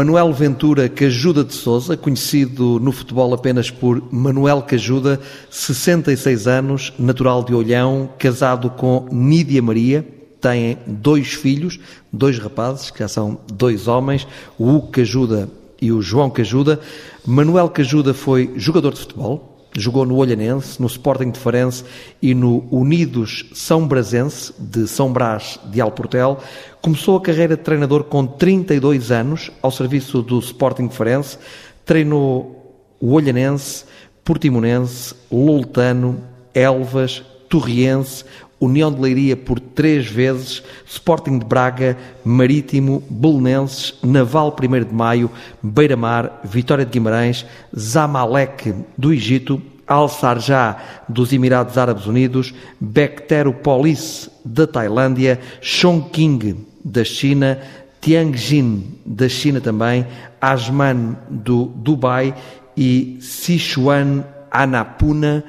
Manuel Ventura Cajuda de Souza, conhecido no futebol apenas por Manuel Cajuda, 66 anos, natural de Olhão, casado com Nídia Maria, tem dois filhos, dois rapazes, que já são dois homens, o Hugo Cajuda e o João Cajuda. Manuel Cajuda foi jogador de futebol, Jogou no Olhanense, no Sporting de Farense e no Unidos São Brasense de São Brás de Alportel. Começou a carreira de treinador com 32 anos ao serviço do Sporting de Farense. Treinou o Olhanense, Portimonense, Loltano, Elvas, Torriense, União de Leiria por três vezes, Sporting de Braga, Marítimo, Belenenses, Naval 1 de Maio, Beira-Mar, Vitória de Guimarães, Zamalek do Egito, Al-Sarjah dos Emirados Árabes Unidos, Bekteropolis da Tailândia, Chongqing da China, Tianjin da China também, Asman do Dubai e Sichuan Annapurna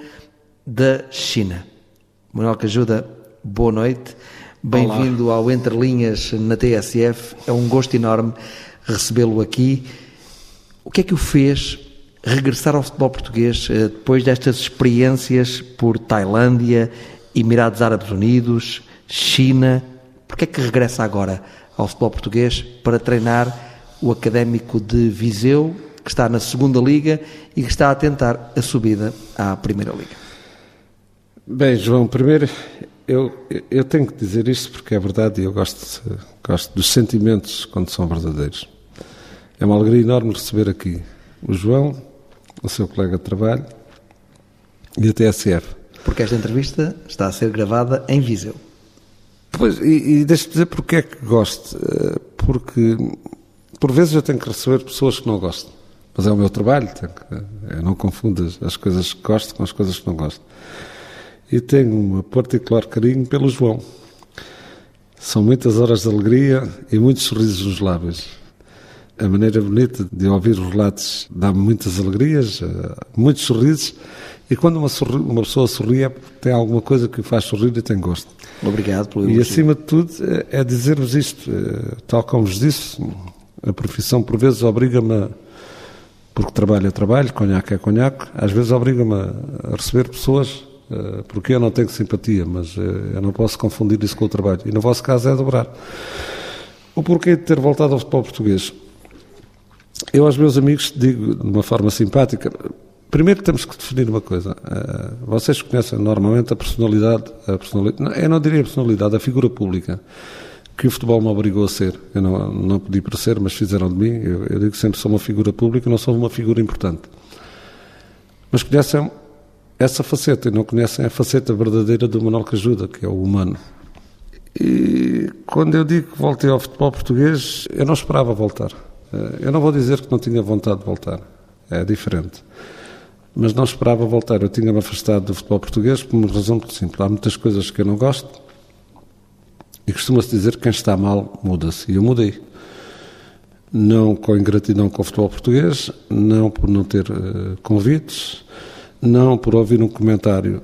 da China. Manuel Cajuda, boa noite. Bem-vindo ao Entre Linhas na TSF. É um gosto enorme recebê-lo aqui. O que é que o fez regressar ao futebol português eh, depois destas experiências por Tailândia, Emirados Árabes Unidos, China? Por que é que regressa agora ao futebol português para treinar o Académico de Viseu, que está na segunda Liga e que está a tentar a subida à Primeira Liga? Bem, João, primeiro eu, eu tenho que dizer isto porque é verdade e eu gosto, gosto dos sentimentos quando são verdadeiros. É uma alegria enorme receber aqui o João, o seu colega de trabalho e a TSF. Porque esta entrevista está a ser gravada em Viseu. Pois, e, e deixa-me dizer porque é que gosto. Eh, porque por vezes eu tenho que receber pessoas que não gosto. Mas é o meu trabalho, que, eu não confundo as coisas que gosto com as coisas que não gosto e tenho um particular carinho pelo João. São muitas horas de alegria e muitos sorrisos nos lábios. A maneira bonita de ouvir os relatos dá-me muitas alegrias, eh, muitos sorrisos, e quando uma, sorri, uma pessoa sorri é porque tem alguma coisa que o faz sorrir e tem gosto. Obrigado pelo E acima de tudo é, é dizer-vos isto, eh, tal como vos disse, a profissão por vezes obriga-me a porque trabalho é trabalho, conhaque é conhaque, às vezes obriga-me a receber pessoas eh, porque eu não tenho simpatia, mas eh, eu não posso confundir isso com o trabalho. E no vosso caso é dobrar. O porquê de ter voltado ao futebol português? Eu aos meus amigos digo de uma forma simpática, primeiro temos que definir uma coisa. Eh, vocês conhecem normalmente a personalidade, a personalidade eu não diria a personalidade, a figura pública que o futebol me obrigou a ser. Eu não, não pedi para ser, mas fizeram de mim. Eu, eu digo sempre sou uma figura pública, não sou uma figura importante. Mas conhecem essa faceta e não conhecem a faceta verdadeira do Manuel Cajuda, que é o humano. E quando eu digo que voltei ao futebol português, eu não esperava voltar. Eh, eu não vou dizer que não tinha vontade de voltar, é diferente. Mas não esperava voltar. Eu tinha-me afastado do futebol português por uma razão muito simples. Há muitas coisas que eu não gosto e costuma-se dizer que quem está mal muda-se. E eu mudei. Não com ingratidão com o futebol português, não por não ter uh, convites, não por ouvir um comentário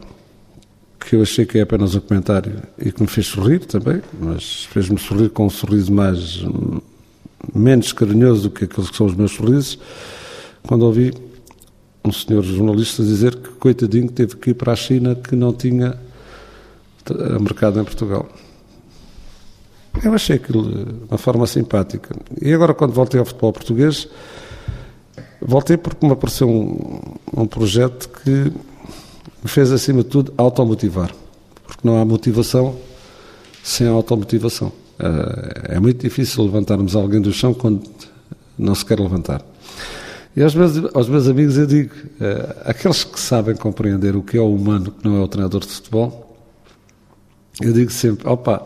que eu achei que é apenas um comentário e que me fez sorrir também, mas fez-me sorrir com um sorriso mais menos carinhoso do que aqueles que são os meus sorrisos, quando ouvi um senhor jornalista dizer que coitadinho teve que ir para a China que não tinha mercado em Portugal. Eu achei aquilo de uma forma simpática. E agora, quando voltei ao futebol português, Voltei porque me apareceu um, um projeto que me fez, acima de tudo, automotivar. Porque não há motivação sem automotivação. Eh, é muito difícil levantarmos alguém do chão quando não se quer levantar. E aos meus, aos meus amigos eu digo, eh, aqueles que sabem compreender o que é o humano, que não é o treinador de futebol, eu digo sempre, opa,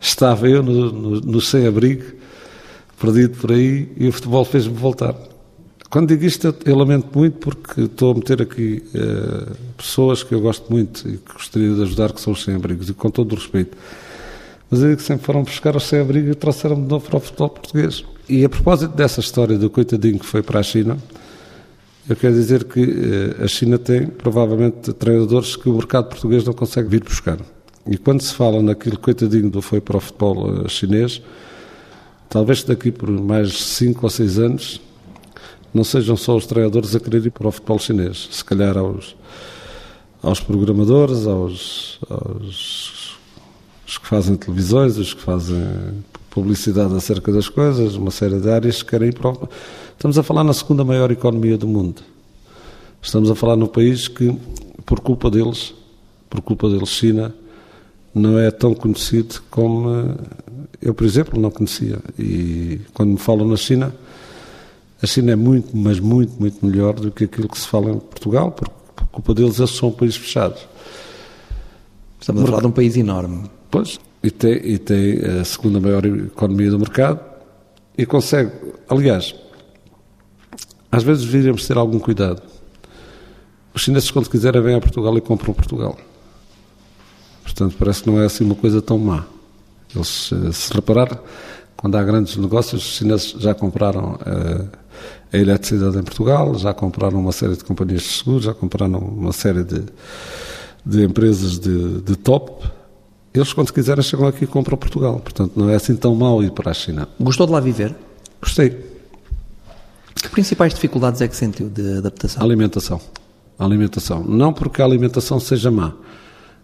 estava eu no, no, no sem-abrigo, perdido por aí, e o futebol fez-me voltar. Quando digo isto, eu lamento muito porque estou a meter aqui uh, pessoas que eu gosto muito e que gostaria de ajudar, que são os sem-abrigos, e com todo o respeito. Mas eu digo que sempre foram buscar os sem-abrigo e trouxeram-me de novo para o futebol português. E a propósito dessa história do coitadinho que foi para a China, eu quero dizer que uh, a China tem, provavelmente, treinadores que o mercado português não consegue vir buscar. E quando se fala naquilo coitadinho do foi para o futebol uh, chinês, Talvez daqui por mais 5 ou 6 anos não sejam só os treinadores a querer ir para o futebol chinês. Se calhar aos, aos programadores, aos, aos os que fazem televisões, os que fazem publicidade acerca das coisas, uma série de áreas que querem ir para o... Estamos a falar na segunda maior economia do mundo. Estamos a falar num país que, por culpa deles, por culpa deles, China, não é tão conhecido como eu, por exemplo, não conhecia. E quando me falam na China, a China é muito, mas muito, muito melhor do que aquilo que se fala em Portugal, porque por culpa deles eles são países fechados. Estamos a falar de um país enorme. Pois, e tem, e tem a segunda maior economia do mercado e consegue, aliás, às vezes deveríamos ter algum cuidado. Os chineses, quando quiserem, vêm a Portugal e compram Portugal. Portanto, parece que não é assim uma coisa tão má. Eles, eh, se reparar, quando há grandes negócios, os chineses já compraram uh, a eletricidade em Portugal, já compraram uma série de companhias de seguros, já compraram uma série de, de empresas de, de top. Eles, quando quiserem, chegam aqui e compram Portugal. Portanto, não é assim tão mau ir para a China. Gostou de lá viver? Gostei. Que principais dificuldades é que sentiu de adaptação? A alimentação. A alimentação. Não porque a alimentação seja má,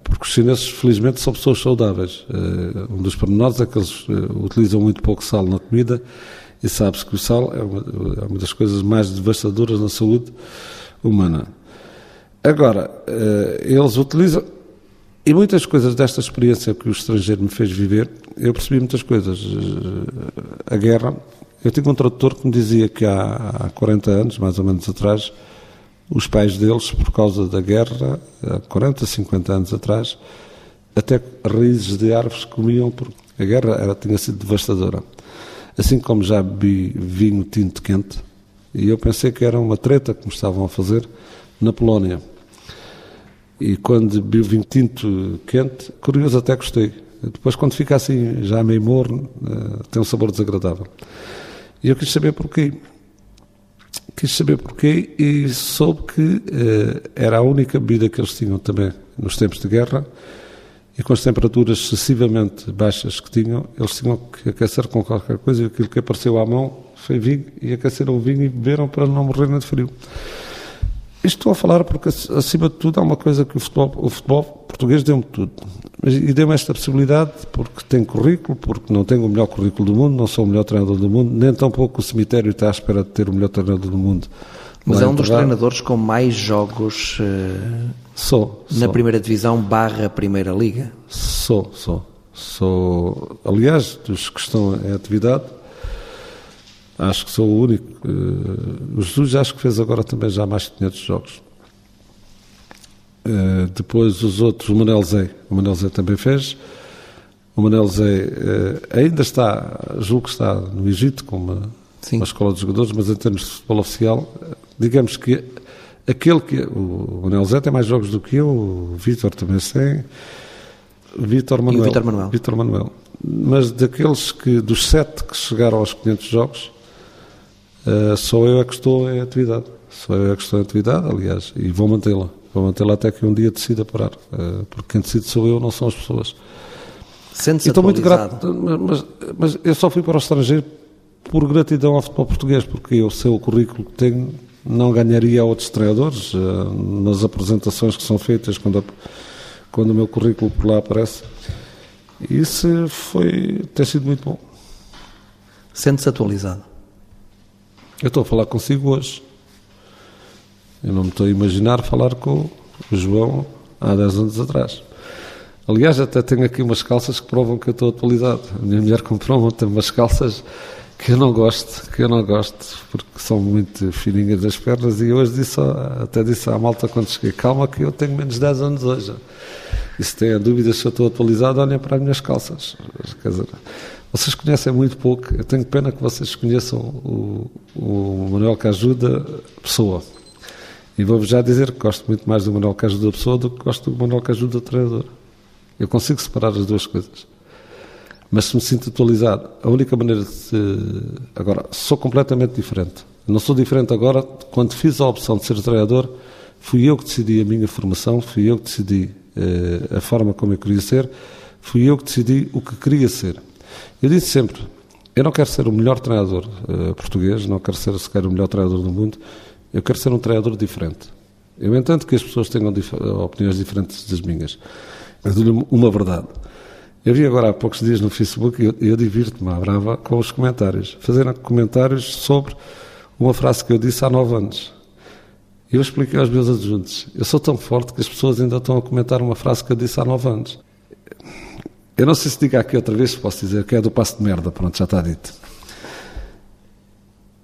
porque os chineses, felizmente, são pessoas saudáveis. Uh, um dos pormenores é que eles uh, utilizam muito pouco sal na comida e sabe-se que o sal é uma, é uma, das coisas mais devastadoras na saúde humana. Agora, uh, eles utilizam. E muitas coisas desta experiência que o estrangeiro me fez viver, eu percebi muitas coisas. A guerra. Eu tinha um tradutor que me dizia que há, há 40 anos, mais ou menos atrás, os pais deles, por causa da guerra, há 40, 50 anos atrás, até raízes de árvores comiam, porque a guerra era, tinha sido devastadora. Assim como já bebi vinho tinto quente, e eu pensei que era uma treta que me estavam a fazer na Polónia. E quando bebi o vinho tinto quente, curioso até gostei. Depois, quando fica assim, já meio morno, eh, tem um sabor desagradável. E eu quis saber porquê quis saber porquê e soube que uh, era a única bebida que eles tinham também nos tempos de guerra e com as temperaturas excessivamente baixas que tinham, eles tinham que aquecer com qualquer coisa e aquilo que apareceu à mão foi vinho e aqueceram o vinho e beberam para não morrerem de frio. Isto estou a falar porque, acima de tudo, há uma coisa que o futebol, o futebol português deu-me tudo. E deu-me esta possibilidade porque tenho currículo, porque não tenho o melhor currículo do mundo, não sou o melhor treinador do mundo, nem tampouco o cemitério está à espera de ter o melhor treinador do mundo. Mas é um dos treinadores com mais jogos uh, sou, na sou. primeira divisão barra primeira liga? Sou, sou. Sou, aliás, dos que estão em atividade, acho que sou o único. Uh, o Jesus acho que fez agora também já mais de 500 jogos. Uh, depois os outros, o Manel Zé, o Manel Zé também fez. O Manel Zé uh, ainda está, julgo que está no Egito com uma, uma, escola de jogadores, mas em termos de futebol oficial, digamos que aquele que. O Manel Zé tem mais jogos do que eu, o Vítor também tem. Vítor Manuel. Vítor Manuel. Vítor Manuel. Mas daqueles que, dos sete que chegaram aos 500 jogos, Uh, sou eu é que estou em atividade. Sou eu é que estou em atividade, aliás, e vou mantê-la. Vou mantê-la até que um dia decida parar. Uh, porque quem decide sou eu, não são as pessoas. Sente-se Estou muito grato, mas, mas eu só fui para o estrangeiro por gratidão ao futebol português, porque eu sei o currículo que tenho, não ganharia a outros treinadores uh, nas apresentações que são feitas quando, quando o meu currículo por lá aparece. Isso foi, tem sido muito bom. Sente-se atualizado? Eu estou a falar consigo hoje. Eu não me estou a imaginar falar com o João há 10 anos atrás. Aliás, até tenho aqui umas calças que provam que eu estou atualizado. A minha mulher comprou ontem umas calças que eu não gosto, que eu não gosto, porque são muito fininhas das pernas e hoje disse, até disse à malta quando cheguei, calma que eu tenho menos de 10 anos hoje. E se têm dúvidas se eu estou atualizado, olhem para as minhas calças. Quer dizer, vocês conhecem muito pouco. Eu tenho pena que vocês conheçam o, o Manuel Cajuda pessoa. E vou-vos já dizer que gosto muito mais do Manuel Cajuda pessoa do que gosto do Manuel Cajuda treinador. Eu consigo separar as duas coisas. Mas se me sinto atualizado, a única maneira de. Agora, sou completamente diferente. Não sou diferente agora. Quando fiz a opção de ser treinador, fui eu que decidi a minha formação, fui eu que decidi eh, a forma como eu queria ser, fui eu que decidi o que queria ser. Eu disse sempre, Eu não quero ser o melhor treinador uh, português, não quero ser sequer o melhor treinador do mundo, eu quero ser um treinador diferente. Eu entendo que as pessoas tenham dif opiniões diferentes das minhas. Eu dou-lhe uma verdade. Eu vi agora há poucos dias no Facebook e eu, eu divirto-me à brava com os comentários. Fazendo comentários sobre uma frase que eu disse há nove anos. Eu expliquei aos meus adjuntos. Eu sou tão forte que as pessoas ainda estão a comentar uma frase que eu disse há nove anos. Eu não sei se diga aqui outra vez, posso dizer que é do passo de merda, pronto, já está dito.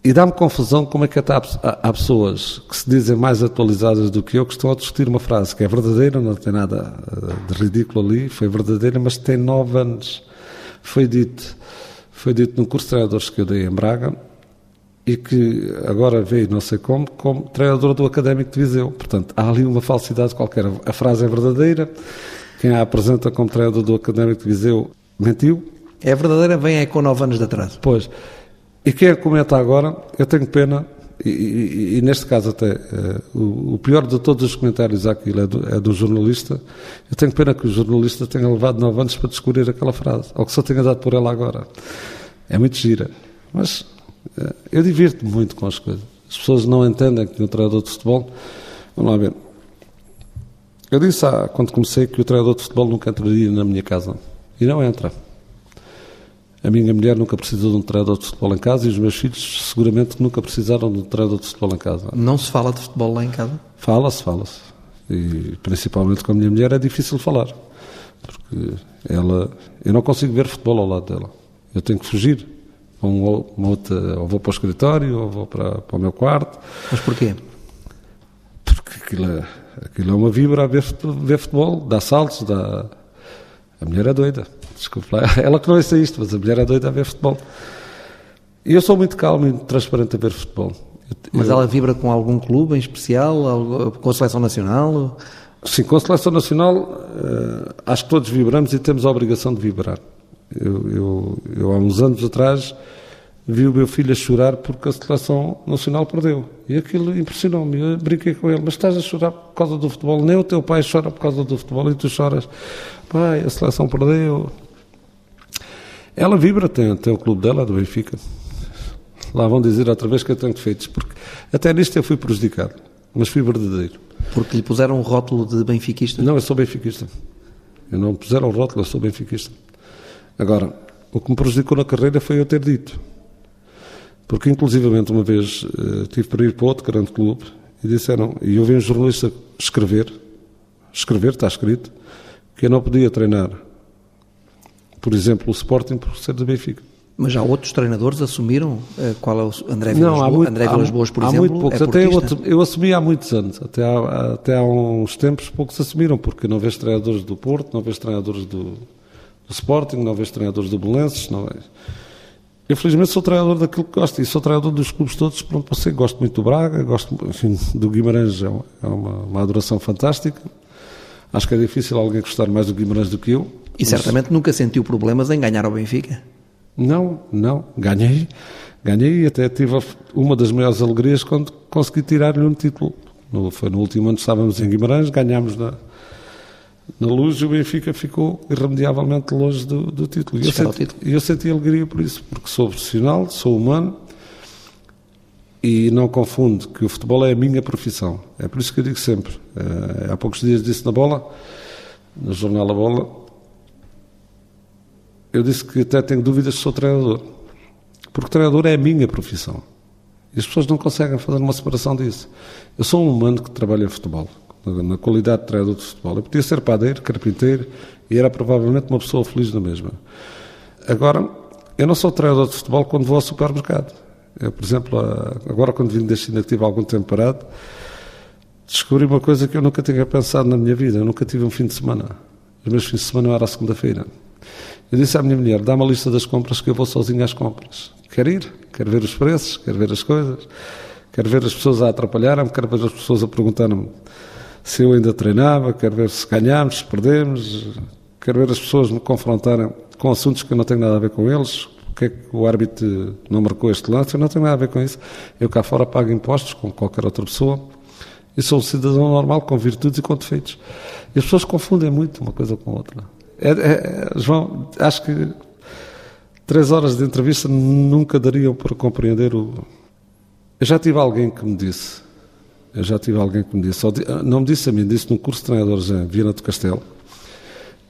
E dá-me confusão como é que até há, há, pessoas que se dizem mais atualizadas do que eu que estão a discutir uma frase que é verdadeira, não tem nada eh, de ridículo ali, foi verdadeira, mas tem nove anos. Foi dito, foi dito num curso de treinadores que eu dei em Braga e que agora veio, não sei como, como treinador do Académico de Viseu. Portanto, há ali uma falsidade qualquer. A frase é verdadeira, quem a apresenta como treinador do Académico de Viseu mentiu. É verdadeira, vem é com nove anos de atraso. Pois. E quem a comenta agora, eu tenho pena, e, e, e neste caso até, uh, o, o, pior de todos os comentários àquilo é do, é do, jornalista, eu tenho pena que o jornalista tenha levado nove anos para descobrir aquela frase, ou que só tenha dado por ela agora. É muito gira. Mas uh, eu divirto-me muito com as coisas. As pessoas não entendem que um treinador de futebol... Vamos lá ver. Eu disse ah, quando comecei que o treinador de futebol nunca entraria na minha casa. E não entra. A minha mulher nunca precisou de um treinador de futebol em casa e os meus filhos seguramente nunca precisaram de um treinador de futebol em casa. Não se fala de futebol lá em casa? Fala-se, fala-se. E principalmente com a minha mulher é difícil falar. Porque ela. Eu não consigo ver futebol ao lado dela. Eu tenho que fugir. Uma, uma outra, ou vou para o escritório, ou vou para, para o meu quarto. Mas porquê? Porque aquilo é, aquilo é uma vibra a ver, ver futebol, dá saltos, dá. A mulher é doida. Desculpe lá. Ela que não é isto, mas a mulher é doida a ver futebol. E eu sou muito calmo e transparente a ver futebol. Mas ela vibra com algum clube em especial? Com a Seleção Nacional? Sim, com a Seleção Nacional uh, acho que todos vibramos e temos a obrigação de vibrar. Eu, eu, eu, há uns anos atrás vi o meu filho a chorar porque a Seleção Nacional perdeu. E aquilo impressionou-me. Eu brinquei com ele, mas estás a chorar por causa do futebol? Nem o teu pai chora por causa do futebol e tu choras. Pai, a Seleção perdeu. Ela vibra, tem, tem o clube dela, do Benfica. Lá vão dizer outra vez que eu tenho defeitos, porque até nisto eu fui prejudicado, mas fui verdadeiro. Porque lhe puseram um rótulo de benfiquista? Não, eu sou benfiquista. Eu não puseram o rótulo, eu sou benfiquista. Agora, o que me prejudicou na carreira foi eu ter dito. Porque, inclusivamente, uma vez uh, tive para ir para outro grande clube e disseram, e eu vi um jornalista escrever, escrever, está escrito, que eu não podia treinar por exemplo, o Sporting por ser do Benfica. Mas já outros treinadores assumiram uh, qual é o André Vilas, não, muito, André Vilas Boas, por há exemplo? Muito poucos. É até eu, eu, assumi há muitos anos, até há, até há uns tempos poucos assumiram, porque não vejo treinadores do Porto, não vejo treinadores do, do Sporting, não vejo treinadores do Belenenses, não vejo. Eu felizmente sou treinador daquilo que gosto e sou treinador dos clubes todos, pronto, você gosto muito do Braga, gosto enfim, do Guimarães, é é uma, uma adoração fantástica. Acho que é difícil alguém gostar mais do Guimarães do que eu. E certamente nunca sentiu problemas em ganhar ao Benfica. Não, não. Ganhei. Ganhei e até tive uma das maiores alegrias quando consegui tirar-lhe um título. No, foi no último ano estávamos em Guimarães, ganhámos na, na luz e o Benfica ficou irremediavelmente longe do, do título. E eu, senti, título. eu senti alegria por isso, porque sou profissional, sou humano e não confundo que o futebol é a minha profissão. É por isso que eu digo sempre. Uh, há poucos dias disse na bola, no jornal A Bola, eu disse que até tenho dúvidas se sou treinador. Porque treinador é a minha profissão. E as pessoas não conseguem fazer uma separação disso. Eu sou um humano que trabalha em futebol, na qualidade de treinador de futebol. Eu podia ser padeiro, carpinteiro, e era provavelmente uma pessoa feliz na mesma. Agora, eu não sou treinador de futebol quando vou ao supermercado. Eu, por exemplo, agora quando vim da China, tive algum tempo parado, descobri uma coisa que eu nunca tinha pensado na minha vida. Eu nunca tive um fim de semana. Os meus fins de semana eram a segunda-feira. Eu disse à minha mulher: dá uma lista das compras que eu vou sozinho às compras. Quero ir, quero ver os preços, quero ver as coisas, quero ver as pessoas a atrapalhar-me, quero ver as pessoas a perguntar-me se eu ainda treinava, quero ver se ganhámos, se perdemos, quero ver as pessoas me confrontarem com assuntos que eu não tenho nada a ver com eles. Porque é que o árbitro não marcou este lance? Eu não tenho nada a ver com isso. Eu cá fora pago impostos, como qualquer outra pessoa. E sou um cidadão normal, com virtudes e com defeitos. E as pessoas confundem muito uma coisa com outra. É, é, João, acho que Três horas de entrevista nunca dariam para compreender o. Eu já tive alguém que me disse, eu já tive alguém que me disse, não me disse a mim, disse num curso de treinadores em Viana do Castelo,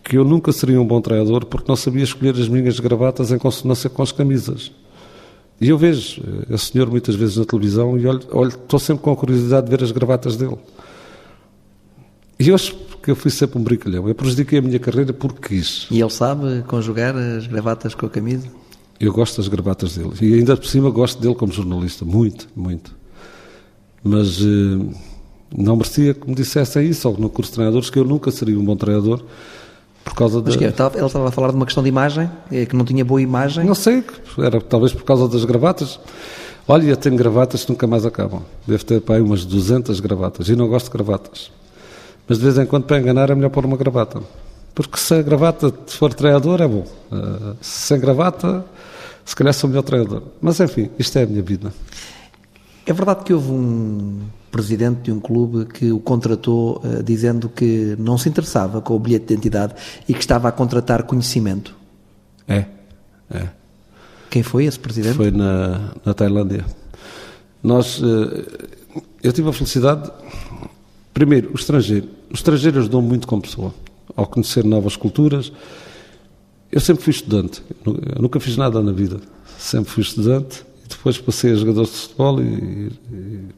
que eu nunca seria um bom treinador porque não sabia escolher as minhas gravatas em consonância com as camisas. E eu vejo esse senhor muitas vezes na televisão e olho, olho, estou sempre com a curiosidade de ver as gravatas dele. E eu acho que eu fui sempre um brincalhão. Eu prejudiquei a minha carreira porque quis. E ele sabe conjugar as gravatas com a camisa? Eu gosto das gravatas dele. E ainda por cima gosto dele como jornalista. Muito, muito. Mas eh, não merecia que me dissessem isso, ou no curso de treinadores, que eu nunca seria um bom treinador por causa Mas da... que ele estava a falar de uma questão de imagem, é que não tinha boa imagem? Não sei, era talvez por causa das gravatas. Olha, eu tenho gravatas que nunca mais acabam. Devo ter para aí umas 200 gravatas. E não gosto de gravatas. Mas de vez em quando, para enganar, é melhor pôr uma gravata. Porque se a gravata for treinador, é bom. Uh, sem gravata, se calhar sou o melhor treinador. Mas enfim, isto é a minha vida. É verdade que houve um presidente de um clube que o contratou uh, dizendo que não se interessava com o bilhete de identidade e que estava a contratar conhecimento. É, é. Quem foi esse presidente? Foi na, na Tailândia. Nós, uh, eu tive a felicidade, primeiro, o estrangeiro. Os estrangeiros ajudam muito como pessoa, ao conhecer novas culturas. Eu sempre fui estudante, eu nunca fiz nada na vida, sempre fui estudante e depois passei a jogador de futebol e, e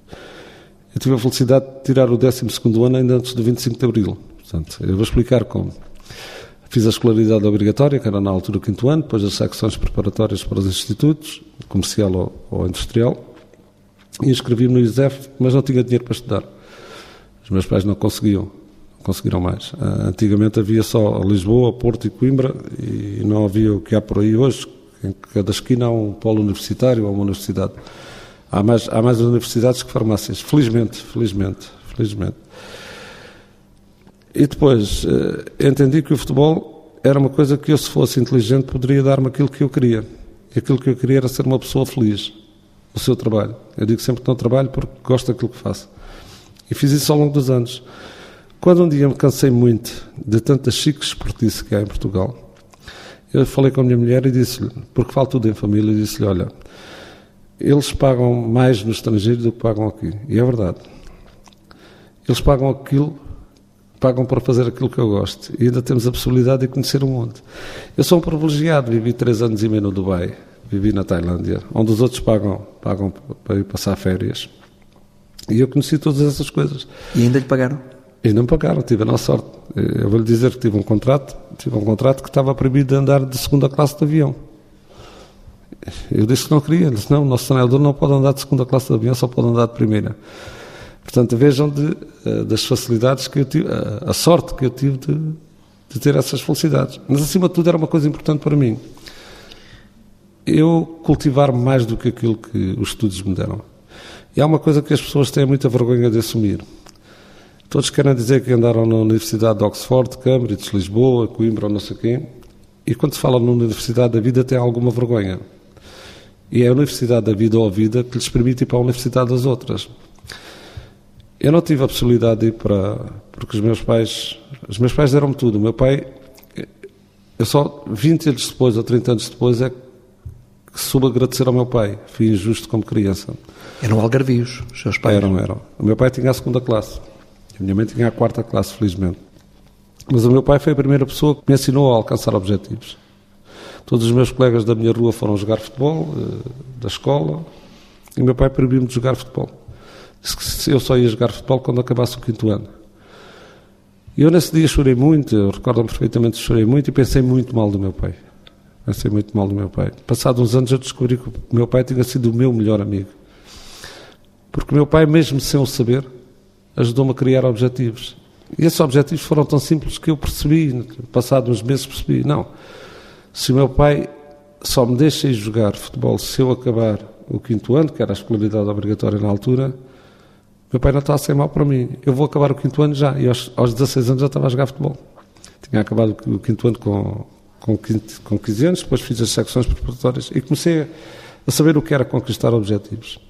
eu tive a felicidade de tirar o 12 ano ainda antes do 25 de Abril. Portanto, eu vou explicar como. Fiz a escolaridade obrigatória, que era na altura o quinto ano, depois as secções preparatórias para os institutos, comercial ou, ou industrial, e inscrevi-me no ISEF, mas não tinha dinheiro para estudar. Os meus pais não conseguiam, conseguiram mais. Ah, antigamente havia só Lisboa, Porto e Coimbra, e não havia o que há por aí hoje, em cada esquina há um polo universitário ou uma universidade. Há mais, há mais universidades que farmácias, felizmente, felizmente, felizmente. E depois eh, entendi que o futebol era uma coisa que eu, se fosse inteligente, poderia dar-me aquilo que eu queria. E aquilo que eu queria era ser uma pessoa feliz no seu trabalho. Eu digo sempre que não trabalho porque gosto daquilo que faço. E fiz isso ao longo dos anos. Quando um dia me cansei muito de tantas chiques esportistas que há em Portugal, eu falei com a minha mulher e disse-lhe, porque falo tudo em família, disse-lhe: Olha, eles pagam mais no estrangeiro do que pagam aqui. E é verdade. Eles pagam aquilo pagam para fazer aquilo que eu gosto. E ainda temos a possibilidade de conhecer o mundo. Eu sou um privilegiado, vivi três anos e meio no Dubai, vivi na Tailândia, onde os outros pagam, pagam para ir passar férias. E eu conheci todas essas coisas. E ainda lhe pagaram? E não pagaram, tive a nossa sorte. Eu vou lhe dizer que tive um contrato, tive um contrato que estava proibido de andar de segunda classe de avião. Eu disse que não queria, ele disse, não, o nosso treinador não pode andar de segunda classe de avião, só pode andar de primeira. Portanto, vejam de, eh, das facilidades que eu tive, a, sorte que eu tive de, de ter essas felicidades. Mas, acima de tudo, era uma coisa importante para mim. Eu cultivar mais do que aquilo que os estudos me deram. E há uma coisa que as pessoas têm muita vergonha de assumir. Todos querem dizer que andaram na Universidade de Oxford, Cambridge, Lisboa, Coimbra ou não sei quem. E quando se fala na Universidade da Vida, tem alguma vergonha. E é a Universidade da Vida ou a Vida que lhes permite ir para a Universidade das outras. Eu não tive a possibilidade de ir para. porque os meus pais. Os meus pais deram-me tudo. O meu pai. Eu só 20 anos depois, ou 30 anos depois, é que soube agradecer ao meu pai. Fui injusto como criança. Eram algarvios, os seus pais? Eram, eram. O meu pai tinha a segunda classe. A minha mãe tinha a quarta classe, felizmente. Mas o meu pai foi a primeira pessoa que me ensinou a alcançar objetivos. Todos os meus colegas da minha rua foram jogar futebol, eh, da escola, e meu pai proibiu-me de jogar futebol. Disse que eu só ia jogar futebol quando acabasse o quinto ano. E eu nesse dia chorei muito, eu recordo-me perfeitamente chorei muito e pensei muito mal do meu pai. Pensei muito mal do meu pai. Passados uns anos eu descobri que o meu pai tinha sido o meu melhor amigo. Porque o meu pai, mesmo sem o saber, ajudou-me a criar objetivos. E esses objetivos foram tão simples que eu percebi, passados uns meses percebi, não, se o meu pai só me deixa ir jogar futebol se eu acabar o quinto ano, que era a escolaridade obrigatória na altura, meu pai não está a ser mau para mim. Eu vou acabar o quinto ano já. E aos, aos 16 anos já estava a jogar futebol. Tinha acabado o quinto ano com, com, 15, com 15 anos, depois fiz as secções preparatórias e comecei a, a saber o que era conquistar objetivos.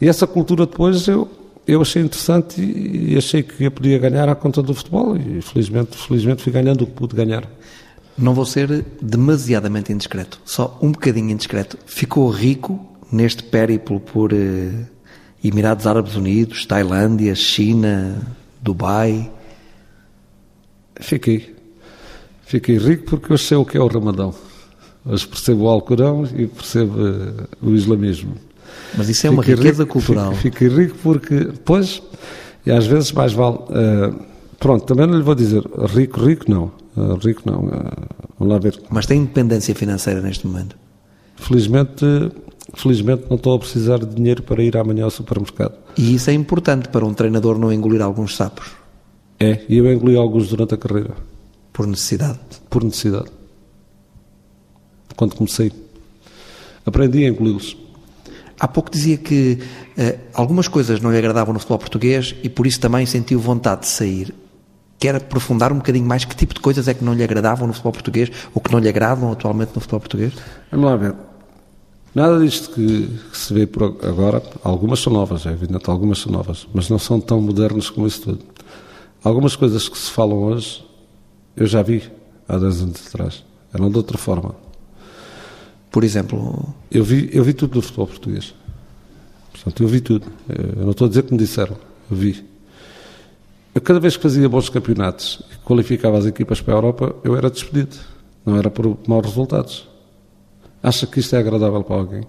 E essa cultura depois eu, eu achei interessante e, achei que eu podia ganhar à conta do futebol e felizmente, felizmente fui ganhando o que pude ganhar. Não vou ser demasiadamente indiscreto, só um bocadinho indiscreto. Ficou rico neste périplo por eh, Emirados Árabes Unidos, Tailândia, China, Dubai? Fiquei. Fiquei rico porque eu sei o que é o Ramadão. Hoje percebo o Alcorão e percebo uh, o islamismo. Mas isso é uma riqueza rico, cultural. Fiquei, rico porque, pois, e às vezes mais vale. Uh, pronto, também não lhe vou dizer rico, rico não. Uh, rico não. vamos lá ver. Mas tem independência financeira neste momento? Felizmente, felizmente não estou a precisar de dinheiro para ir amanhã ao supermercado. E isso é importante para um treinador não engolir alguns sapos? É, e eu engoli alguns durante a carreira. Por necessidade? Por necessidade. Quando comecei. Aprendi a engoli-los. Há pouco dizia que uh, algumas coisas não lhe agradavam no futebol português e por isso também sentiu vontade de sair. Quer aprofundar um bocadinho mais que tipo de coisas é que não lhe agradavam no futebol português ou que não lhe agradam atualmente no futebol português? Vamos lá ver. Nada disto que, que se vê por agora, algumas são novas, é evidente, algumas são novas, mas não são tão modernas como isso tudo. Algumas coisas que se falam hoje, eu já vi há 10 anos atrás. Eram de outra forma. Por exemplo? Eu vi, eu vi tudo do futebol português. Portanto, eu vi tudo. Eu não estou a dizer que me disseram. Eu vi. Eu, cada vez que fazia bons campeonatos e qualificava as equipas para a Europa, eu era despedido. Não era por maus resultados. Acha que isto é agradável para alguém?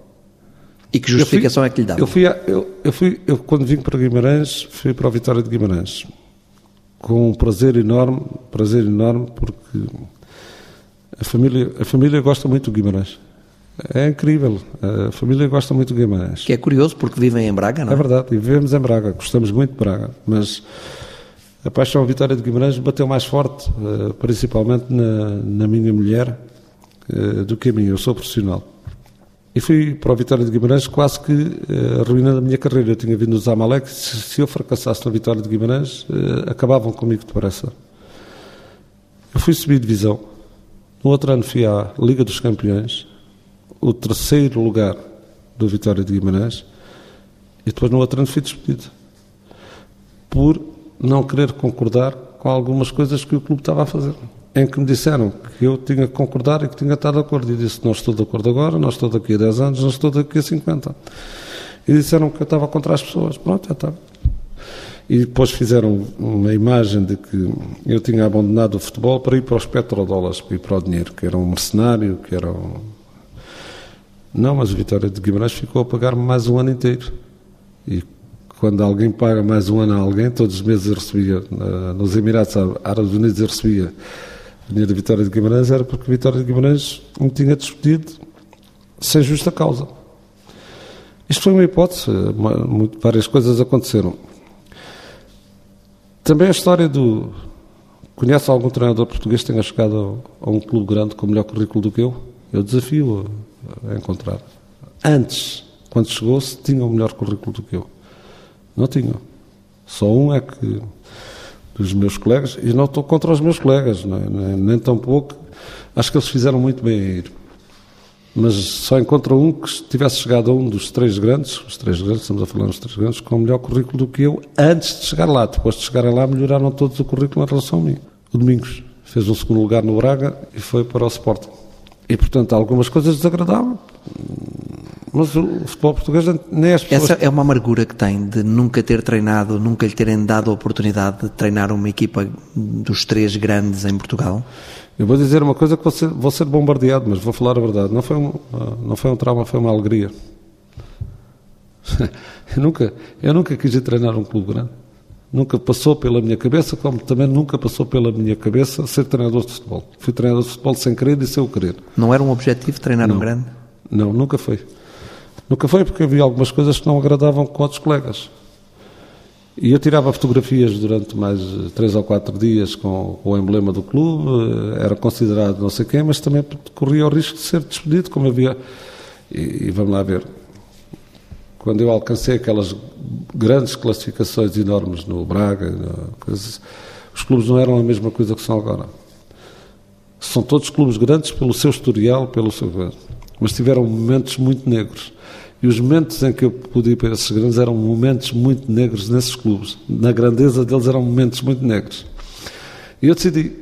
E que justificação fui, é que lhe dá? Eu fui, eu, eu fui, eu quando vim para Guimarães, fui para a Vitória de Guimarães com um prazer enorme, prazer enorme, porque a família, a família gosta muito do Guimarães. É incrível, a família gosta muito do Guimarães. Que é curioso porque vivem em Braga, não é? É verdade, e vivemos em Braga, gostamos muito de Braga, mas a paixão Vitória de Guimarães bateu mais forte, eh, principalmente na, na minha mulher, eh, do que a mim. Eu sou profissional. E fui para o Vitória de Guimarães quase que uh, arruinando a minha carreira. Eu tinha vindo do Zamalek, se, eu fracassasse na Vitória de Guimarães, acabavam comigo depressa. Eu fui subir divisão. No outro ano fui à Liga dos Campeões, o terceiro lugar do Vitória de Guimarães, e depois no outro ano fui despedido. Por não querer concordar com algumas coisas que o clube estava a fazer em que me disseram que eu tinha que concordar e que tinha que estar de acordo. E disse: Não estou de acordo agora, não estou daqui a 10 anos, não estou daqui a 50. E disseram que eu estava contra as pessoas. Pronto, já estava. E depois fizeram uma imagem de que eu tinha abandonado o futebol para ir para os petrodólares, para ir para o dinheiro, que era um mercenário, que era um... Não, mas a Vitória de Guimarães ficou a pagar-me mais um ano inteiro. E quando alguém paga mais um ano a alguém, todos os meses eu recebia, nos Emirados Árabes Unidos eu recebia vinha da Vitória de Guimarães era porque Vitória de Guimarães me tinha despedido sem justa causa. Isto foi uma hipótese, várias coisas aconteceram. Também a história do. Conhece algum treinador português que tenha chegado a um clube grande com melhor currículo do que eu? Eu desafio a, encontrar. Antes, quando chegou-se, tinha um melhor currículo do que eu. Não tinha. Só um é que dos meus colegas, e não estou contra os meus colegas, é? nem, nem tão pouco. Acho que eles fizeram muito bem a ir. Mas só encontro um que tivesse chegado a um dos três grandes, os três grandes, estamos a falar dos três grandes, com melhor currículo do que eu antes de chegar lá. Depois de chegar lá, melhoraram todos o currículo em relação a mim. O Domingos fez um segundo lugar no Braga e foi para o Sporting. E, portanto, algumas coisas desagradavam. Mas o futebol português nem as pessoas... Essa é uma amargura que tem de nunca ter treinado, nunca lhe terem dado a oportunidade de treinar uma equipa dos três grandes em Portugal? Eu vou dizer uma coisa que vou ser, vou ser bombardeado, mas vou falar a verdade. Não foi um, não foi um trauma, foi uma alegria. eu, nunca, eu nunca quis ir treinar um clube grande. Nunca passou pela minha cabeça, como também nunca passou pela minha cabeça ser treinador de futebol. Fui treinador de futebol sem querer e sem o querer. Não era um objetivo treinar não, um grande? Não, nunca foi. Nunca foi porque havia algumas coisas que não agradavam com outros colegas. E eu tirava fotografias durante mais três ou quatro dias com o emblema do clube, era considerado não sei quem, mas também corria o risco de ser despedido, como havia. E, e vamos lá ver. Quando eu alcancei aquelas grandes classificações enormes no Braga, no, coisas, os clubes não eram a mesma coisa que são agora. São todos clubes grandes pelo seu historial, pelo seu. Mas tiveram momentos muito negros. E os momentos em que eu pude ir para esses grandes eram momentos muito negros nesses clubes. Na grandeza deles eram momentos muito negros. E eu decidi,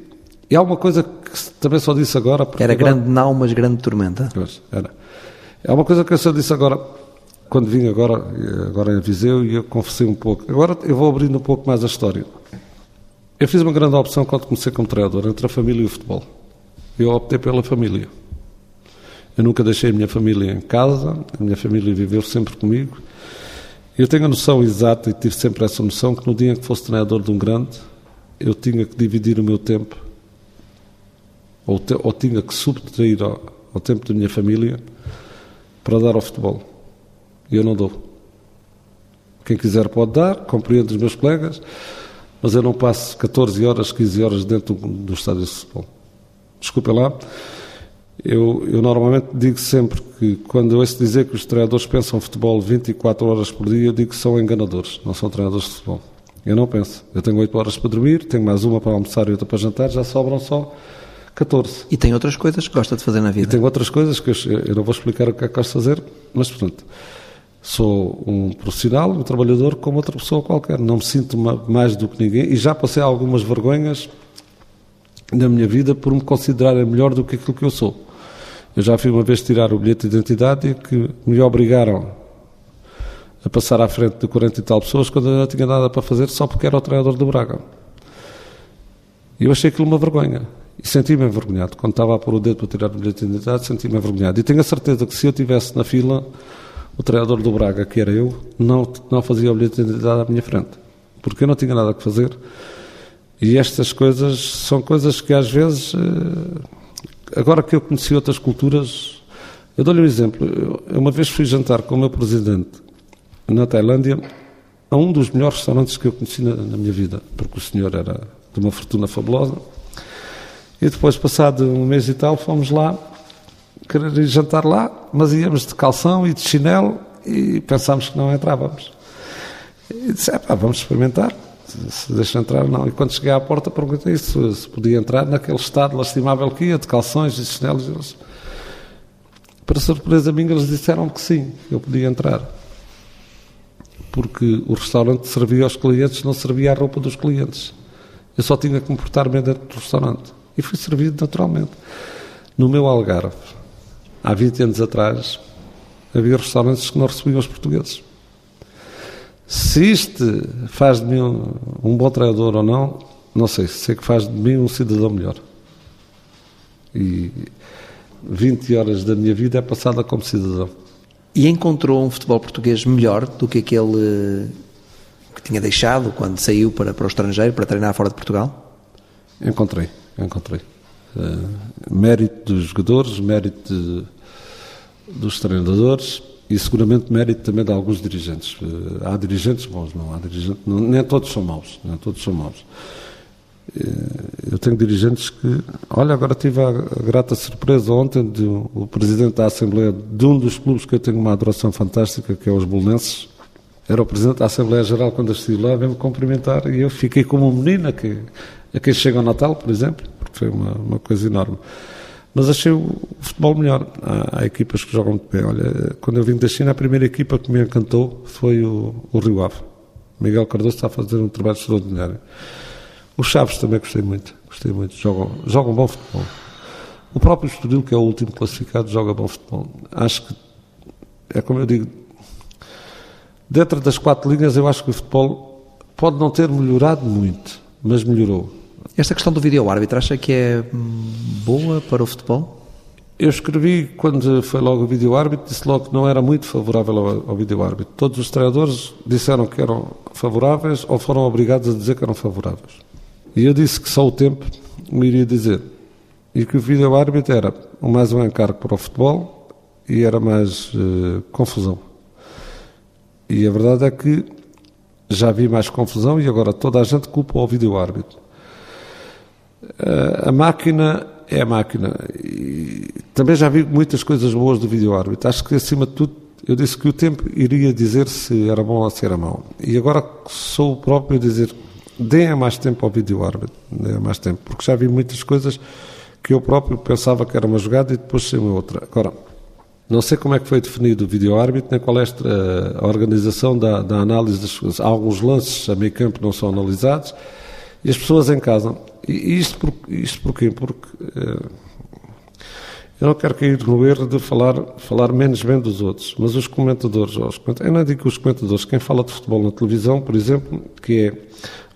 e há uma coisa que também só disse agora. Era agora... grande não, mas grande tormenta. Pois, era. É uma coisa que eu só disse agora, quando vim agora, agora em Viseu, e eu confessei um pouco. Agora eu vou abrindo um pouco mais a história. Eu fiz uma grande opção quando comecei como treinador, entre a família e o futebol. Eu optei pela família. Eu nunca deixei a minha família em casa, a minha família viveu sempre comigo. Eu tenho a noção exata e tive sempre essa noção que no dia em que fosse treinador de um grande, eu tinha que dividir o meu tempo, ou, te, ou tinha que subtrair ao, ao tempo da minha família para dar ao futebol. E eu não dou. Quem quiser pode dar, compreendo os meus colegas, mas eu não passo 14 horas, 15 horas dentro do, estádio de futebol. Desculpem lá. Eu, eu, normalmente digo sempre que quando eu ouço dizer que os treinadores pensam futebol 24 horas por dia, eu digo que são enganadores, não são treinadores de futebol. Eu não penso. Eu tenho 8 horas para dormir, tenho mais uma para almoçar e outra para jantar, já sobram só 14. E tem outras coisas que gosta de fazer na vida? E tem outras coisas que eu, eu não vou explicar o que é que gosto de fazer, mas portanto, sou um profissional, um trabalhador como outra pessoa qualquer. Não me sinto mais do que ninguém e já passei algumas vergonhas na minha vida por me considerar melhor do que aquilo que eu sou. Eu já fui uma vez tirar o bilhete de identidade e que me obrigaram a passar à frente de 40 e tal pessoas quando eu não tinha nada para fazer só porque era o treinador do Braga. E eu achei aquilo uma vergonha. E senti-me envergonhado. Quando estava a pôr o dedo para tirar o bilhete de identidade, senti-me envergonhado. E tenho a certeza que se eu estivesse na fila, o treinador do Braga, que era eu, não, não fazia o bilhete de identidade à minha frente. Porque eu não tinha nada a fazer. E estas coisas são coisas que às vezes, eh, agora que eu conheci outras culturas, eu dou-lhe um exemplo. Eu uma vez fui jantar com o meu presidente na Tailândia a um dos melhores restaurantes que eu conheci na, na minha vida, porque o senhor era de uma fortuna fabulosa e depois, passado um mês e tal, fomos lá querer ir jantar lá, mas íamos de calção e de chinelo e pensámos que não entrávamos. E disse, pá, vamos experimentar, se deixa entrar não. E quando cheguei à porta perguntei se, se podia entrar naquele estado lastimável que ia, de calções e chinelos. E eles, para surpresa minha, eles disseram que sim, eu podia entrar. Porque o restaurante servia aos clientes, não servia a roupa dos clientes. Eu só tinha que me portar bem dentro do restaurante. E fui servido naturalmente. No meu Algarve, há 20 anos atrás, havia restaurantes que não recebiam os portugueses. Se isto faz de mim um, um bom treinador ou não, não sei. Sei que faz de mim um cidadão melhor. E 20 horas da minha vida é passada como cidadão. E encontrou um futebol português melhor do que aquele que tinha deixado quando saiu para, para o estrangeiro, para treinar fora de Portugal? Encontrei encontrei. Uh, mérito dos jogadores, mérito de, dos treinadores e seguramente mérito também de alguns dirigentes. Uh, há dirigentes bons, não há dirigentes, não, nem todos são maus, nem todos são maus. Uh, eu tenho dirigentes que, olha, agora tive a, a grata surpresa ontem de o presidente da Assembleia de um dos clubes que eu tenho uma adoração fantástica, que é os Bolonenses, era o presidente da Assembleia Geral quando eu estive lá, veio-me cumprimentar e eu fiquei como uma menina que a quem chega ao Natal, por exemplo, foi uma, uma coisa enorme. Mas achei o futebol melhor. Há, há, equipas que jogam muito bem. Olha, quando eu vim da China, a primeira equipa que me encantou foi o, o Rio Ave. Miguel Cardoso está a fazer um trabalho extraordinário. Os Chaves também gostei muito. Gostei muito. Jogam, jogam bom futebol. O próprio Estoril, que é o último classificado, joga bom futebol. Acho que, é como eu digo, dentro das quatro linhas, eu acho que o futebol pode não ter melhorado muito, mas melhorou. Esta questão do vídeo-árbitro, acha que é hum, boa para o futebol? Eu escrevi, quando foi logo o vídeo-árbitro, disse logo que não era muito favorável ao, ao vídeo-árbitro. Todos os treinadores disseram que eram favoráveis ou foram obrigados a dizer que eram favoráveis. E eu disse que só o tempo me iria dizer. E que o vídeo-árbitro era mais um encargo para o futebol e era mais uh, confusão. E a verdade é que já vi mais confusão e agora toda a gente culpa o vídeo-árbitro. Eh, a máquina é a máquina. E também já vi muitas coisas boas do vídeo-árbitro. Acho que, acima de tudo, eu disse que o tempo iria dizer se era bom ou se era mau. E agora sou o próprio a dizer deem mais tempo ao vídeo-árbitro. Deem mais tempo. Porque já vi muitas coisas que eu próprio pensava que era uma jogada e depois saiu outra. Agora, não sei como é que foi definido o vídeo-árbitro, nem qual é a organização da, da análise das coisas. Há alguns lances a meio campo não são analisados e as pessoas em casa E isto, por, isto porquê? Porque uh, eu não quero cair no erro de falar, falar menos bem dos outros, mas os comentadores, os comentadores, eu não digo os comentadores, quem fala de futebol na televisão, por exemplo, que é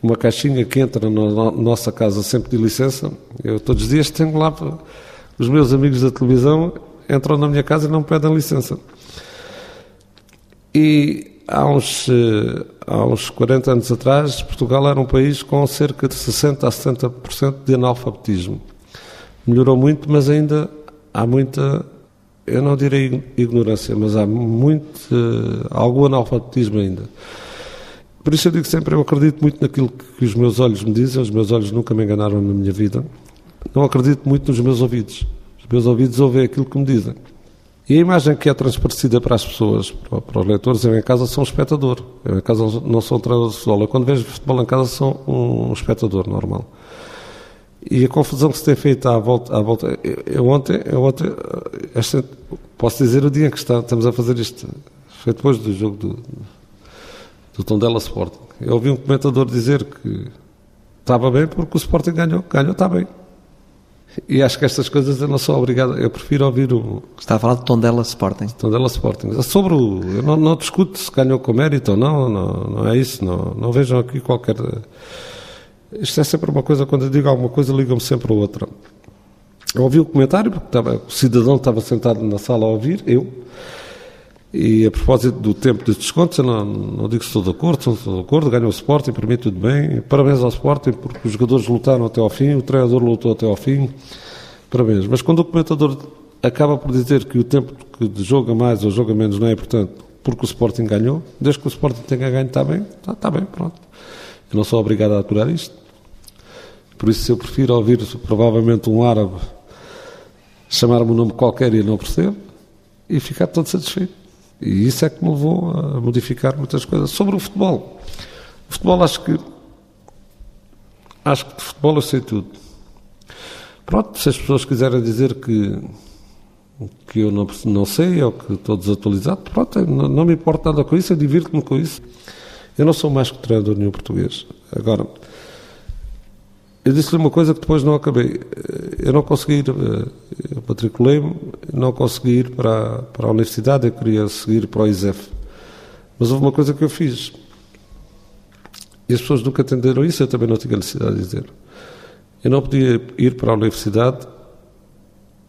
uma caixinha que entra na nossa casa sempre de licença, eu todos os dias tenho lá os meus amigos da televisão entram na minha casa e não pedem licença. E há uns, eh, há uns 40 anos atrás, Portugal era um país com cerca de 60% a 70% de analfabetismo. Melhorou muito, mas ainda há muita, eu não direi ignorância, mas há muito, uh, algum analfabetismo ainda. Por isso eu digo sempre, eu acredito muito naquilo que os meus olhos me dizem, os meus olhos nunca me enganaram na minha vida. Não acredito muito nos meus ouvidos. Os meus ouvidos ouvem aquilo que me dizem. E a imagem que é transparecida para as pessoas, para, os leitores, eu em casa sou um espectador. Eu em casa não sou um treinador de futebol. Eu quando vejo futebol em casa sou um espectador normal. E a confusão que se tem feito à volta. À volta eu, ontem, eu ontem esta, posso dizer o dia em que está, estamos a fazer isto, foi depois do jogo do, do Tondela Sporting. Eu ouvi um comentador dizer que estava bem porque o Sporting ganhou. Ganhou, está bem. E acho que estas coisas eu não sou obrigado, eu prefiro ouvir o. Está a falar de Tondela Sporting. Tondela Sporting. Sobre o. Eu não, não discuto se ganhou com mérito ou não, não, não é isso, não, não vejam aqui qualquer. Isto é sempre uma coisa, quando eu digo alguma coisa, ligam-me sempre a outra. Eu ouvi o comentário, porque estava, o cidadão estava sentado na sala a ouvir, eu, e a propósito do tempo dos descontos, eu não, não digo se estou de acordo, se não estou de acordo, ganhou o Sporting, para mim tudo bem. Parabéns ao Sporting, porque os jogadores lutaram até ao fim, o treinador lutou até ao fim. Parabéns. Mas quando o comentador acaba por dizer que o tempo de jogo a mais ou jogo a menos não é importante, porque o Sporting ganhou, desde que o Sporting tenha ganho, está bem, está, está bem, pronto. Eu não sou obrigado a aturar isto. Por isso, eu prefiro ouvir provavelmente um árabe chamar-me um nome qualquer e não percebo, e ficar todo satisfeito. E isso é que me levou a modificar muitas coisas. Sobre o futebol. O futebol acho que. Acho que de futebol eu sei tudo. Pronto, se as pessoas quiserem dizer que, que eu não, não sei ou que estou desatualizado, pronto, não, não me importa nada com isso, eu divirto-me com isso. Eu não sou mais que treinador nenhum português. Agora, eu disse-lhe uma coisa que depois não acabei. Eu não consegui ir, eh, eu matriculei-me, não consegui ir para, para a universidade, eu queria seguir para o ISEF. Mas houve uma coisa que eu fiz. E as pessoas nunca entenderam isso, eu também não tinha necessidade de dizer. Eu não podia ir para a universidade,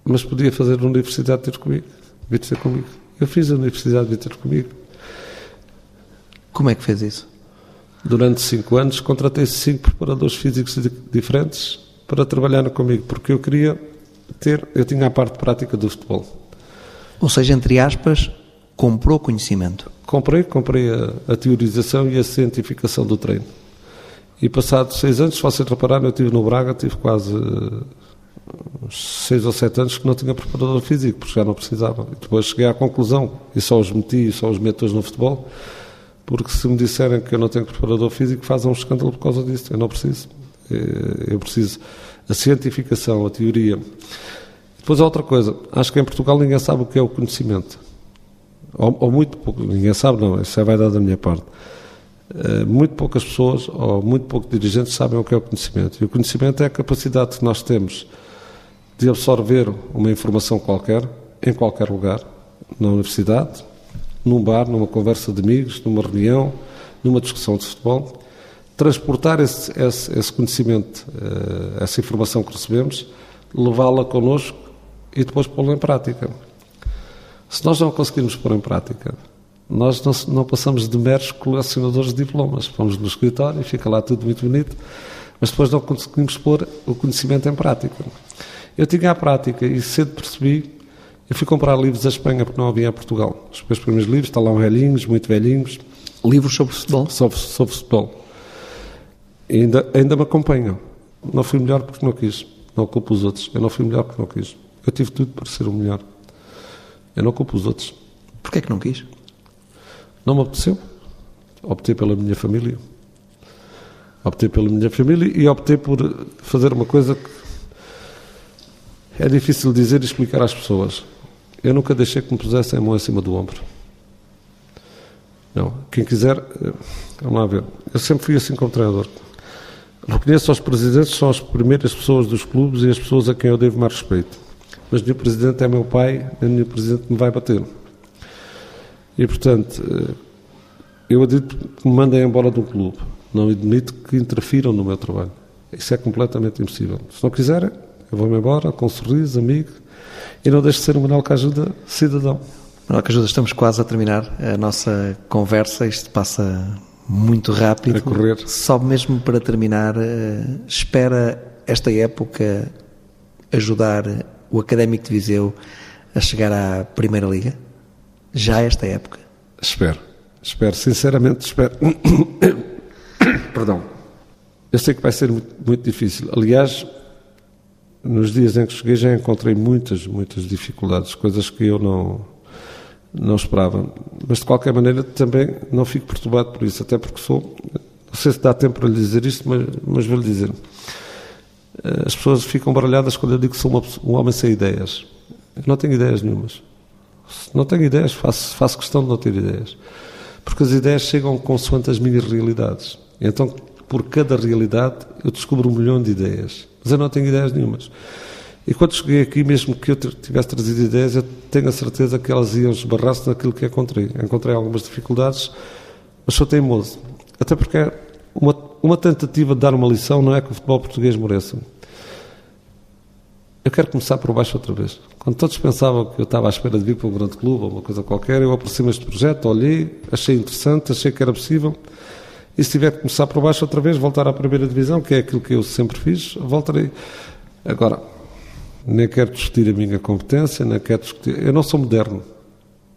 mas podia fazer a universidade ter comigo, vir ter comigo. Eu fiz a universidade vir ter comigo. Como é que fez isso? Durante cinco anos contratei cinco preparadores físicos diferentes para trabalhar comigo, porque eu queria ter, eu tinha a parte prática do futebol. Ou seja, entre aspas, comprou conhecimento. Comprei, comprei a, a teorização e a cientificação do treino. E passados seis anos, se vocês repararem, eu estive no Braga, tive quase seis ou sete anos que não tinha preparador físico, porque já não precisava. E depois cheguei à conclusão, e só os meti, e só os meto hoje no futebol, porque se me disserem que eu não tenho preparador físico, fazem um escândalo por causa disso. Eu não preciso. Eh, eu preciso a cientificação, a teoria. Depois, outra coisa. Acho que em Portugal ninguém sabe o que é o conhecimento. Ou, ou muito pouco. Ninguém sabe, não. Isso é vaidade da minha parte. Eh, muito poucas pessoas, ou muito poucos dirigentes, sabem o que é o conhecimento. E o conhecimento é a capacidade que nós temos de absorver uma informação qualquer, em qualquer lugar, na universidade, num bar, numa conversa de amigos, numa reunião, numa discussão de futebol, transportar esse, esse, esse conhecimento, eh, essa informação que recebemos, levá-la connosco e depois pô-la em prática. Se nós não conseguirmos pôr em prática, nós não, não, passamos de meros colecionadores de diplomas. Vamos no escritório fica lá tudo muito bonito, mas depois não conseguimos pôr o conhecimento em prática. Eu tinha a prática e cedo percebi eu fui comprar livros à Espanha porque não havia em Portugal. Os meus primeiros livros estão lá velhinhos, muito velhinhos. Livros sobre futebol? Sobre, sobre futebol. E ainda, ainda me acompanham. Não fui melhor porque não quis. Não culpo os outros. Eu não fui melhor porque não quis. Eu tive tudo para ser o melhor. Eu não culpo os outros. Porquê é que não quis? Não me apeteceu. Optei pela minha família. Optei pela minha família e optei por fazer uma coisa que é difícil dizer e explicar às pessoas. Eu nunca deixei que me pusessem a mão acima do ombro. Não. Quem quiser, eh, vamos lá ver. Eu sempre fui assim como treinador. Reconheço aos presidentes são as primeiras pessoas dos clubes e as pessoas a quem eu devo mais respeito. Mas nenhum presidente é meu pai, nem nenhum presidente me vai bater. E, portanto, eh, eu admito que me mandem embora do clube. Não admito que interfiram no meu trabalho. Isso é completamente impossível. Se não quiserem, eu vou-me embora com um sorriso, amigo, e não deixo de ser um Manuel que ajuda cidadão. Manuel que ajuda, estamos quase a terminar a nossa conversa. Isto passa muito rápido. A correr. Só mesmo para terminar, eh, espera esta época ajudar o Académico de Viseu a chegar à Primeira Liga? Já esta época? Espero. Espero, sinceramente, espero. Perdão. Eu sei que vai ser muito, muito, difícil. Aliás, nos dias em que cheguei já encontrei muitas, muitas dificuldades, coisas que eu não, não esperava. Mas de qualquer maneira também não fico perturbado por isso, até porque sou. Não sei se dá tempo para lhe dizer isto, mas, mas vou lhe dizer. Eh, as pessoas ficam baralhadas quando eu digo que sou uma, um homem sem ideias. Eu não tenho ideias nenhumas. Não tenho ideias, faço, faço questão de não ter ideias. Porque as ideias chegam consoante as minhas realidades. Então, por cada realidade, eu descubro um milhão de ideias. Mas eu não tenho ideias nenhumas. E quando cheguei aqui, mesmo que eu tivesse trazido ideias, eu tenho a certeza que elas iam esbarrar-se naquilo que encontrei. Encontrei algumas dificuldades, mas sou teimoso. Até porque uma, uma tentativa de dar uma lição não é que o futebol português mereça. Eu quero começar por baixo outra vez. Quando todos pensavam que eu estava à espera de vir para um grande clube ou uma coisa qualquer, eu aproximo este projeto, olhei, achei interessante, achei que era possível. E se tiver que começar por baixo outra vez, voltar à primeira divisão, que é aquilo que eu sempre fiz, voltarei. Agora, nem quero discutir a minha competência, nem quero discutir. Eu não sou moderno.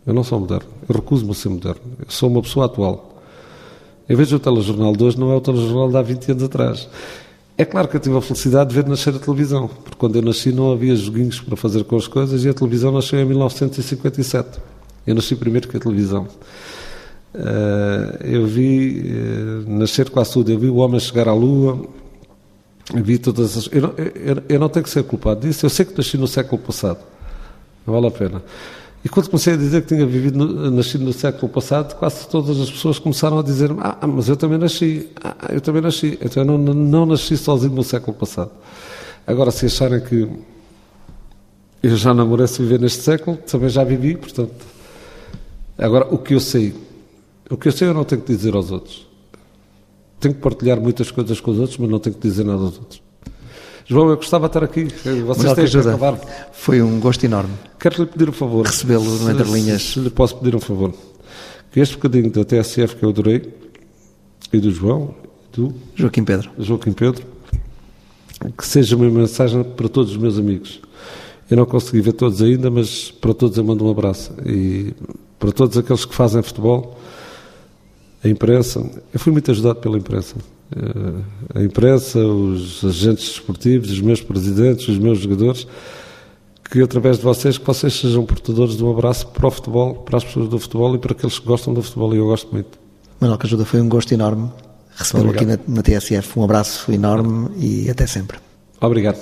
Eu não sou moderno. Eu recuso-me a ser moderno. Eu sou uma pessoa atual. Em vez do telejornal de hoje, não é o telejornal de há 20 anos atrás. É claro que eu tive a felicidade de ver nascer a televisão, porque quando eu nasci não havia joguinhos para fazer com as coisas e a televisão nasceu em 1957. Eu nasci primeiro que a televisão. Uh, eu vi uh, nascer quase tudo. Eu vi o homem chegar à Lua, vi todas as. Eu não, eu, eu não tenho que ser culpado disso. Eu sei que nasci no século passado. Não vale a pena. E quando comecei a dizer que tinha vivido, no, nascido no século passado, quase todas as pessoas começaram a dizer ah, mas eu também nasci, ah, eu também nasci. Então eu não, não nasci sozinho no século passado. Agora, se acharem que eu já não mereço viver neste século, também já vivi, portanto. Agora, o que eu sei, o que eu sei eu não tenho que dizer aos outros. Tenho que partilhar muitas coisas com os outros, mas não tenho que dizer nada aos outros. João, eu gostava de estar aqui. Vocês têm que acabar. Foi um gosto enorme. Quero-lhe pedir um favor. Recebê-lo no Entre Linhas. Se, se lhe posso pedir um favor. Que este bocadinho da TSF que eu adorei, e do João, do Joaquim Pedro. Joaquim Pedro, que seja uma mensagem para todos os meus amigos. Eu não consegui ver todos ainda, mas para todos eu mando um abraço. E para todos aqueles que fazem futebol, a imprensa. Eu fui muito ajudado pela imprensa. Eh, a imprensa, os agentes desportivos, os meus presidentes, os meus jogadores, que através de vocês, que vocês sejam portadores de um abraço para o futebol, para as pessoas do futebol e para aqueles que gostam do futebol, e eu gosto muito. Manuel Cajuda, foi um gosto enorme recebê-lo aqui na, na TSF. Um abraço enorme e até sempre. Obrigado.